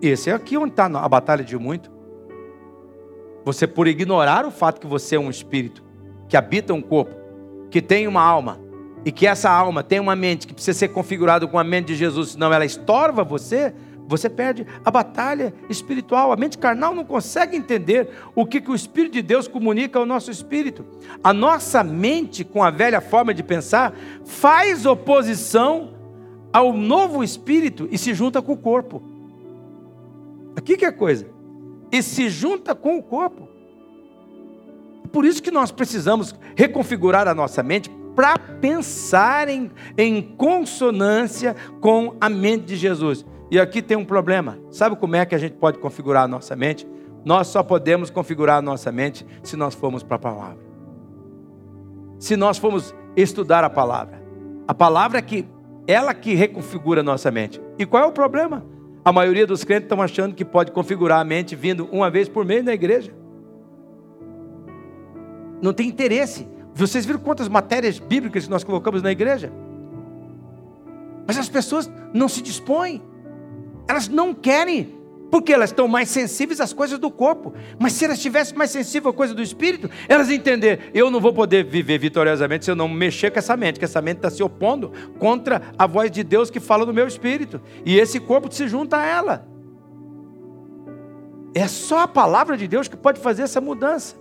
Esse é aqui onde está a batalha de muito. Você, por ignorar o fato que você é um espírito, que habita um corpo, que tem uma alma, e que essa alma tem uma mente que precisa ser configurada com a mente de Jesus, senão ela estorva você, você perde a batalha espiritual. A mente carnal não consegue entender o que, que o Espírito de Deus comunica ao nosso espírito. A nossa mente, com a velha forma de pensar, faz oposição ao novo espírito e se junta com o corpo. Aqui que é a coisa. E se junta com o corpo. Por isso que nós precisamos reconfigurar a nossa mente para pensar em, em consonância com a mente de Jesus. E aqui tem um problema. Sabe como é que a gente pode configurar a nossa mente? Nós só podemos configurar a nossa mente se nós formos para a palavra. Se nós formos estudar a palavra. A palavra que ela que reconfigura a nossa mente. E qual é o problema? A maioria dos crentes estão achando que pode configurar a mente vindo uma vez por mês na igreja. Não tem interesse. Vocês viram quantas matérias bíblicas nós colocamos na igreja? Mas as pessoas não se dispõem. Elas não querem, porque elas estão mais sensíveis às coisas do corpo. Mas se elas estivessem mais sensíveis à coisa do espírito, elas entender, eu não vou poder viver vitoriosamente se eu não mexer com essa mente, que essa mente está se opondo contra a voz de Deus que fala no meu espírito. E esse corpo se junta a ela. É só a palavra de Deus que pode fazer essa mudança.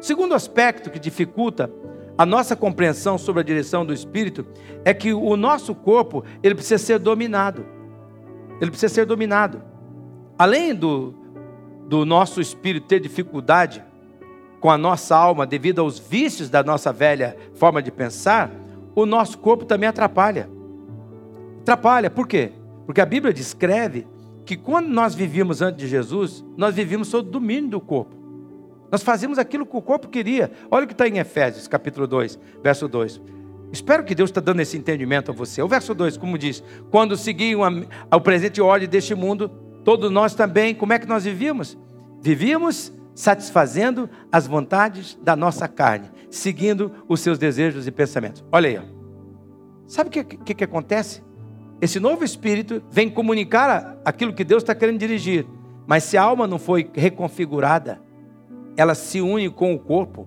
Segundo aspecto que dificulta a nossa compreensão sobre a direção do espírito é que o nosso corpo, ele precisa ser dominado. Ele precisa ser dominado. Além do, do nosso espírito ter dificuldade com a nossa alma devido aos vícios da nossa velha forma de pensar, o nosso corpo também atrapalha. Atrapalha, por quê? Porque a Bíblia descreve que quando nós vivíamos antes de Jesus, nós vivíamos sob o domínio do corpo. Nós fazíamos aquilo que o corpo queria. Olha o que está em Efésios, capítulo 2, verso 2. Espero que Deus está dando esse entendimento a você. O verso 2, como diz: Quando seguiam ao presente ordem deste mundo, todos nós também, como é que nós vivíamos? Vivíamos satisfazendo as vontades da nossa carne, seguindo os seus desejos e pensamentos. Olha aí, ó. sabe o que, que, que acontece? Esse novo espírito vem comunicar aquilo que Deus está querendo dirigir, mas se a alma não foi reconfigurada, ela se une com o corpo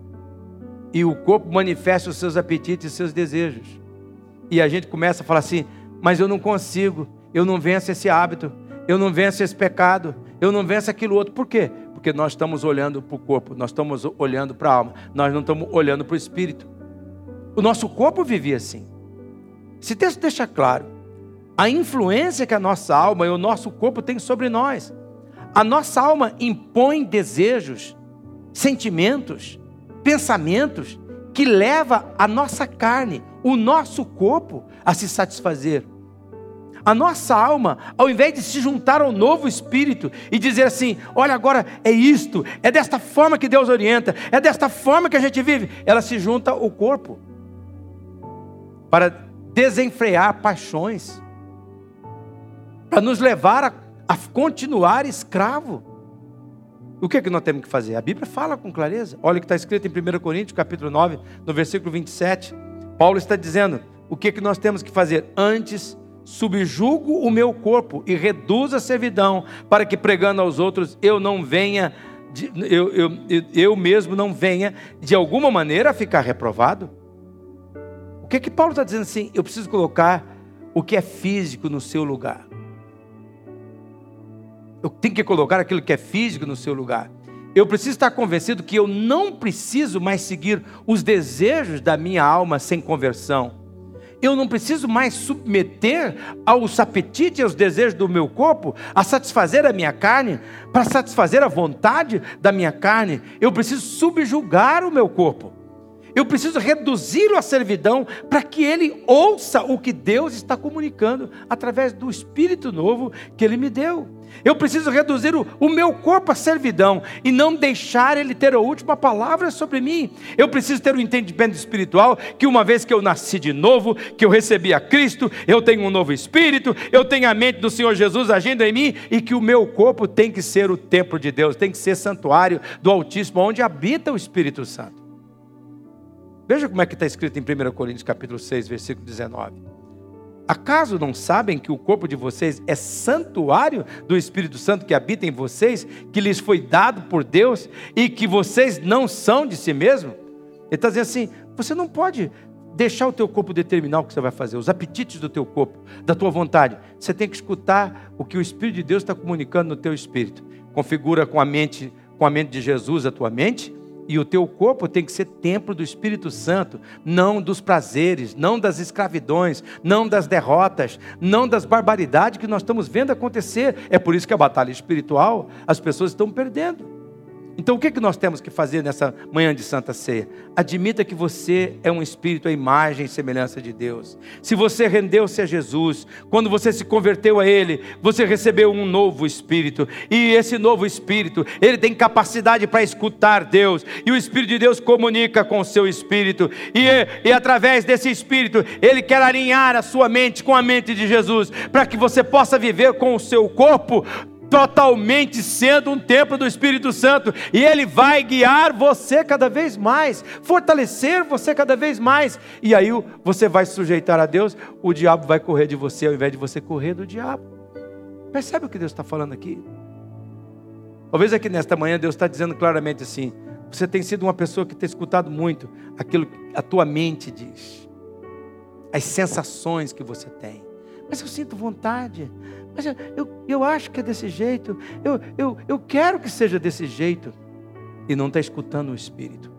e o corpo manifesta os seus apetites e seus desejos. E a gente começa a falar assim: mas eu não consigo, eu não venço esse hábito, eu não venço esse pecado, eu não venço aquilo outro. Por quê? Porque nós estamos olhando para o corpo, nós estamos olhando para a alma, nós não estamos olhando para o espírito. O nosso corpo vivia assim. Esse texto deixa claro a influência que a nossa alma e o nosso corpo têm sobre nós. A nossa alma impõe desejos, sentimentos, pensamentos que leva a nossa carne, o nosso corpo a se satisfazer. A nossa alma, ao invés de se juntar ao novo espírito e dizer assim: olha, agora é isto, é desta forma que Deus orienta, é desta forma que a gente vive, ela se junta ao corpo para desenfrear paixões, para nos levar a, a continuar escravo. O que é que nós temos que fazer? A Bíblia fala com clareza. Olha o que está escrito em 1 Coríntios, capítulo 9, no versículo 27. Paulo está dizendo: o que é que nós temos que fazer? Antes, subjugo o meu corpo e reduzo a servidão, para que pregando aos outros eu não venha, eu, eu, eu, eu mesmo não venha de alguma maneira a ficar reprovado. O que é que Paulo está dizendo assim? Eu preciso colocar o que é físico no seu lugar. Eu tenho que colocar aquilo que é físico no seu lugar. Eu preciso estar convencido que eu não preciso mais seguir os desejos da minha alma sem conversão. Eu não preciso mais submeter aos apetites e aos desejos do meu corpo, a satisfazer a minha carne, para satisfazer a vontade da minha carne. Eu preciso subjugar o meu corpo. Eu preciso reduzi-lo à servidão para que ele ouça o que Deus está comunicando através do Espírito novo que ele me deu. Eu preciso reduzir o, o, meu corpo à servidão e não deixar ele ter a última palavra sobre mim. Eu preciso ter um entendimento espiritual que uma vez que eu nasci de novo, que eu recebi a Cristo, eu tenho um novo espírito, eu tenho a mente do Senhor Jesus agindo em mim e que o meu corpo tem que ser o templo de Deus, tem que ser santuário do Altíssimo, onde habita o Espírito Santo. Veja como é que está escrito em 1 Coríntios capítulo 6, versículo 19. Acaso não sabem que o corpo de vocês é santuário do Espírito Santo que habita em vocês, que lhes foi dado por Deus e que vocês não são de si mesmo? Ele está dizendo assim: você não pode deixar o teu corpo determinar o que você vai fazer, os apetites do teu corpo, da tua vontade. Você tem que escutar o que o Espírito de Deus está comunicando no teu espírito. Configura com a mente, com a mente de Jesus a tua mente e o teu corpo tem que ser templo do Espírito Santo, não dos prazeres, não das escravidões, não das derrotas, não das barbaridades que nós estamos vendo acontecer. É por isso que a batalha espiritual as pessoas estão perdendo. Então, o que, é que nós temos que fazer nessa manhã de Santa Ceia? Admita que você é um espírito à imagem e semelhança de Deus. Se você rendeu-se a Jesus, quando você se converteu a Ele, você recebeu um novo espírito. E esse novo espírito, ele tem capacidade para escutar Deus. E o Espírito de Deus comunica com o seu espírito. E, e através desse espírito, ele quer alinhar a sua mente com a mente de Jesus, para que você possa viver com o seu corpo totalmente sendo um templo do Espírito Santo, e Ele vai guiar você cada vez mais, fortalecer você cada vez mais, e aí você vai se sujeitar a Deus, o diabo vai correr de você ao invés de você correr do diabo. Percebe o que Deus está falando aqui? Talvez aqui nesta manhã Deus está dizendo claramente assim: você tem sido uma pessoa que tem escutado muito aquilo que a tua mente diz, as sensações que você tem. Mas eu sinto vontade, mas eu, eu, acho que é desse jeito. Eu, eu, eu quero que seja desse jeito. E não está escutando o Espírito.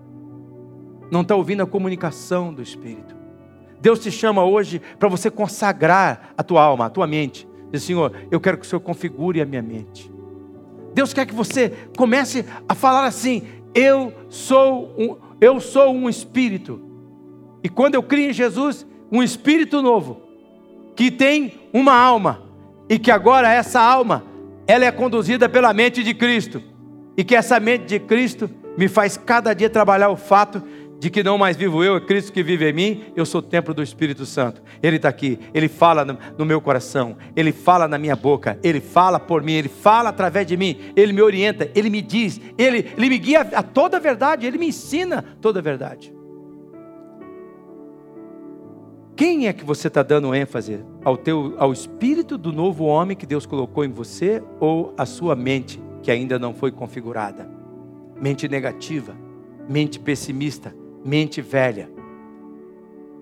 Não está ouvindo a comunicação do Espírito. Deus te chama hoje para você consagrar a tua alma, a tua mente. Diz, Senhor, eu quero que o Senhor configure a minha mente. Deus quer que você comece a falar assim: eu sou um, eu sou um espírito. E quando eu crio em Jesus, um espírito novo, que tem uma alma, e que agora essa alma, ela é conduzida pela mente de Cristo, e que essa mente de Cristo me faz cada dia trabalhar o fato de que não mais vivo eu, é Cristo que vive em mim, eu sou templo do Espírito Santo. Ele está aqui, ele fala no, no, meu coração, ele fala na minha boca, ele fala por mim, ele fala através de mim, ele me orienta, ele me diz, ele, ele me guia a toda a verdade, ele me ensina toda a verdade. Quem é que você está dando ênfase? Ao, teu, ao espírito do novo homem que Deus colocou em você ou a sua mente que ainda não foi configurada? Mente negativa, mente pessimista, mente velha.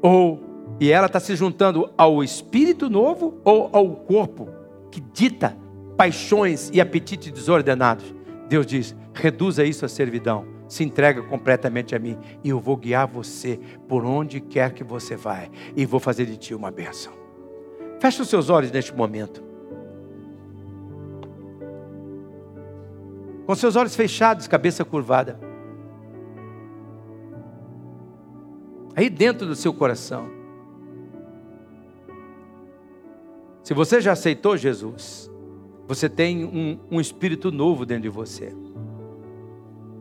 Ou, e ela está se juntando ao espírito novo ou ao corpo que dita paixões e apetites desordenados? Deus diz: reduza isso à servidão se entrega completamente a mim e eu vou guiar você por onde quer que você vai e vou fazer de ti uma bênção. Feche os seus olhos neste momento. Com seus olhos fechados, cabeça curvada. Aí dentro do seu coração. Se você já aceitou Jesus, você tem um, um espírito novo dentro de você.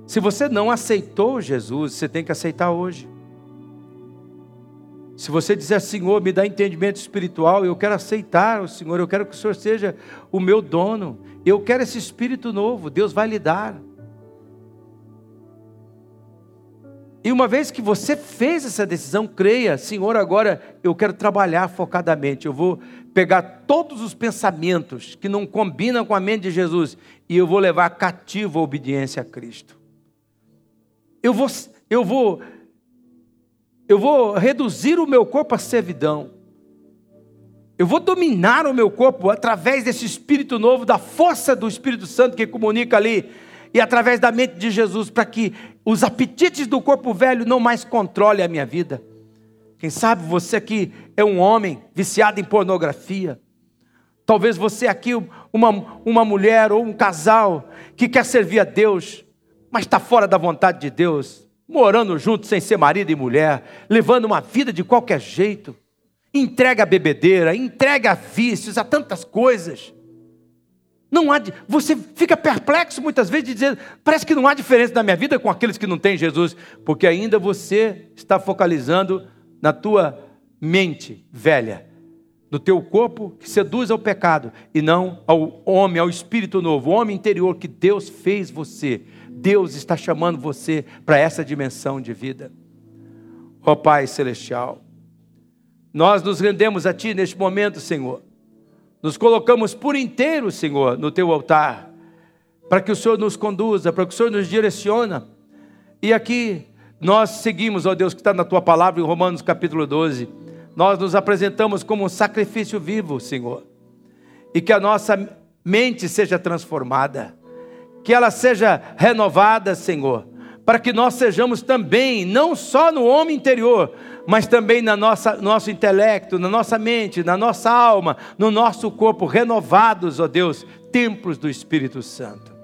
Se você não aceitou Jesus, você tem que aceitar hoje. Se você dizer, Senhor, me dá entendimento espiritual, eu quero aceitar o Senhor, eu quero que o Senhor seja o meu dono, eu quero esse espírito novo, Deus vai lhe dar. E uma vez que você fez essa decisão, creia, Senhor, agora eu quero trabalhar focadamente, eu vou pegar todos os pensamentos que não combinam com a mente de Jesus e eu vou levar cativo a obediência a Cristo. Eu vou, eu vou, eu vou reduzir o meu corpo à servidão. Eu vou dominar o meu corpo através desse Espírito novo, da força do Espírito Santo que comunica ali, e através da mente de Jesus, para que os apetites do corpo velho não mais controlem a minha vida. Quem sabe você aqui é um homem viciado em pornografia. Talvez você aqui, uma, uma mulher ou um casal que quer servir a Deus, mas está fora da vontade de Deus, morando juntos sem ser marido e mulher, levando uma vida de qualquer jeito, entrega a bebedeira, entrega a vícios, a tantas coisas. Não há, você fica perplexo muitas vezes de dizer, parece que não há diferença na minha vida com aqueles que não têm Jesus, porque ainda você está focalizando na tua mente velha, no teu corpo que seduz ao pecado e não ao homem, ao espírito novo, o homem interior que Deus fez você. Deus está chamando você para essa dimensão de vida. Ó oh, Pai celestial, nós nos rendemos a Ti neste momento, Senhor. Nos colocamos por inteiro, Senhor, no Teu altar, para que o Senhor nos conduza, para que o Senhor nos direciona. E aqui nós seguimos, ó Deus, que está na Tua palavra em Romanos capítulo 12. Nós nos apresentamos como um sacrifício vivo, Senhor. E que a nossa mente seja transformada que ela seja renovada, Senhor, para que nós sejamos também, não só no homem interior, mas também na nossa nosso intelecto, na nossa mente, na nossa alma, no nosso corpo, renovados, ó Deus, templos do Espírito Santo.